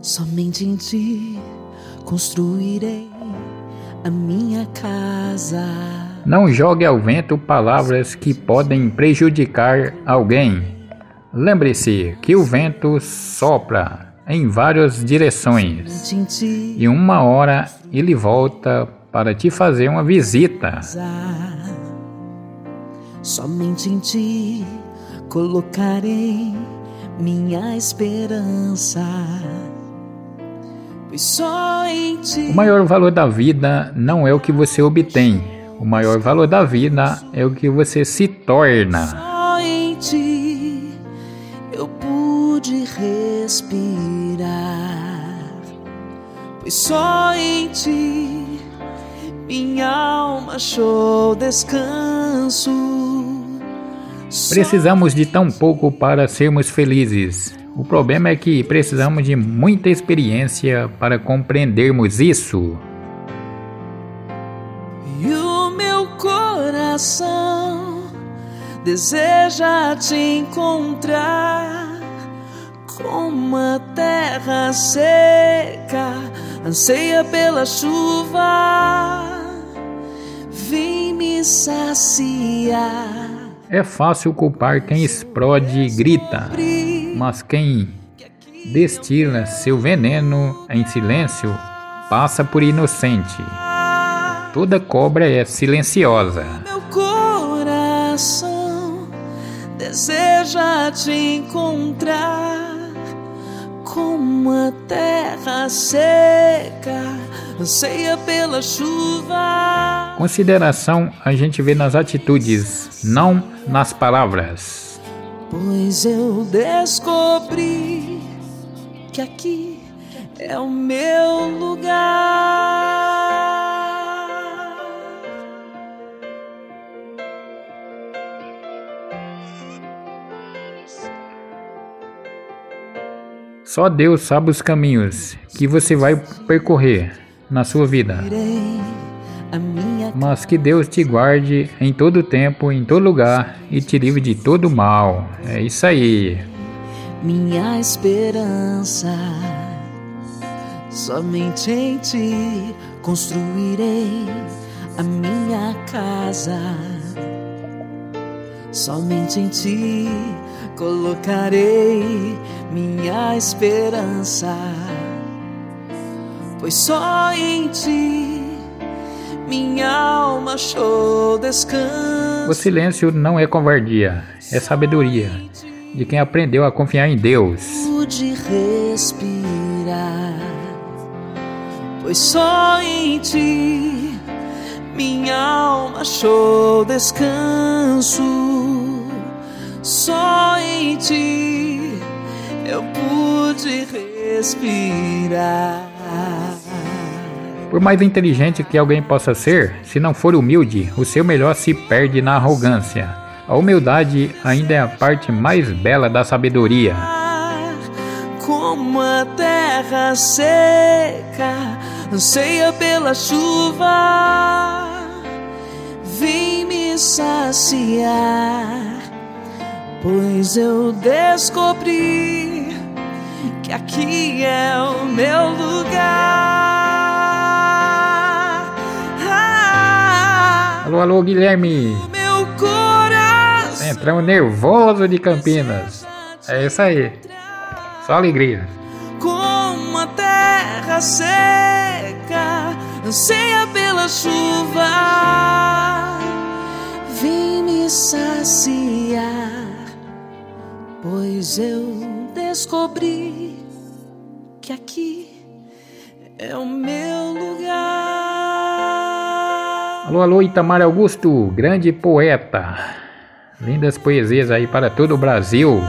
Somente em ti construirei a minha casa. Não jogue ao vento palavras que podem prejudicar alguém. Lembre-se que o vento sopra em várias direções e uma hora ele volta para te fazer uma visita. Somente em ti colocarei minha esperança. O maior valor da vida não é o que você obtém. O maior valor da vida é o que você se torna. Só em ti eu pude respirar. Pois só em ti minha alma achou descanso. Precisamos de tão pouco para sermos felizes. O problema é que precisamos de muita experiência para compreendermos isso. E o meu coração deseja te encontrar como a terra seca anseia pela chuva. Vem me saciar. É fácil culpar quem explode e grita mas quem destila seu veneno em silêncio passa por inocente. Toda cobra é silenciosa. Meu coração deseja te encontrar como a terra seca anseia pela chuva. Consideração a gente vê nas atitudes, não nas palavras. Pois eu descobri que aqui é o meu lugar. Só Deus sabe os caminhos que você vai percorrer na sua vida mas que Deus te guarde em todo tempo, em todo lugar e te livre de todo mal. É isso aí. Minha esperança, somente em ti construirei a minha casa. Somente em ti colocarei minha esperança, pois só em ti minha alma achou descanso. O silêncio não é covardia, é sabedoria de quem aprendeu a confiar em Deus. Pude respirar, pois só em ti minha alma achou descanso. Só em ti eu pude respirar. Por mais inteligente que alguém possa ser, se não for humilde, o seu melhor se perde na arrogância. A humildade ainda é a parte mais bela da sabedoria. Como a terra seca anseia pela chuva, vem me saciar, pois eu descobri que aqui é o meu lugar. Alô, alô, Guilherme. Entramos nervoso de Campinas. É isso aí. Só alegria. Como a terra seca anseia pela chuva, vem me saciar, pois eu descobri que aqui é o meu lugar. Alô, alô, Itamar Augusto, grande poeta. Lindas poesias aí para todo o Brasil.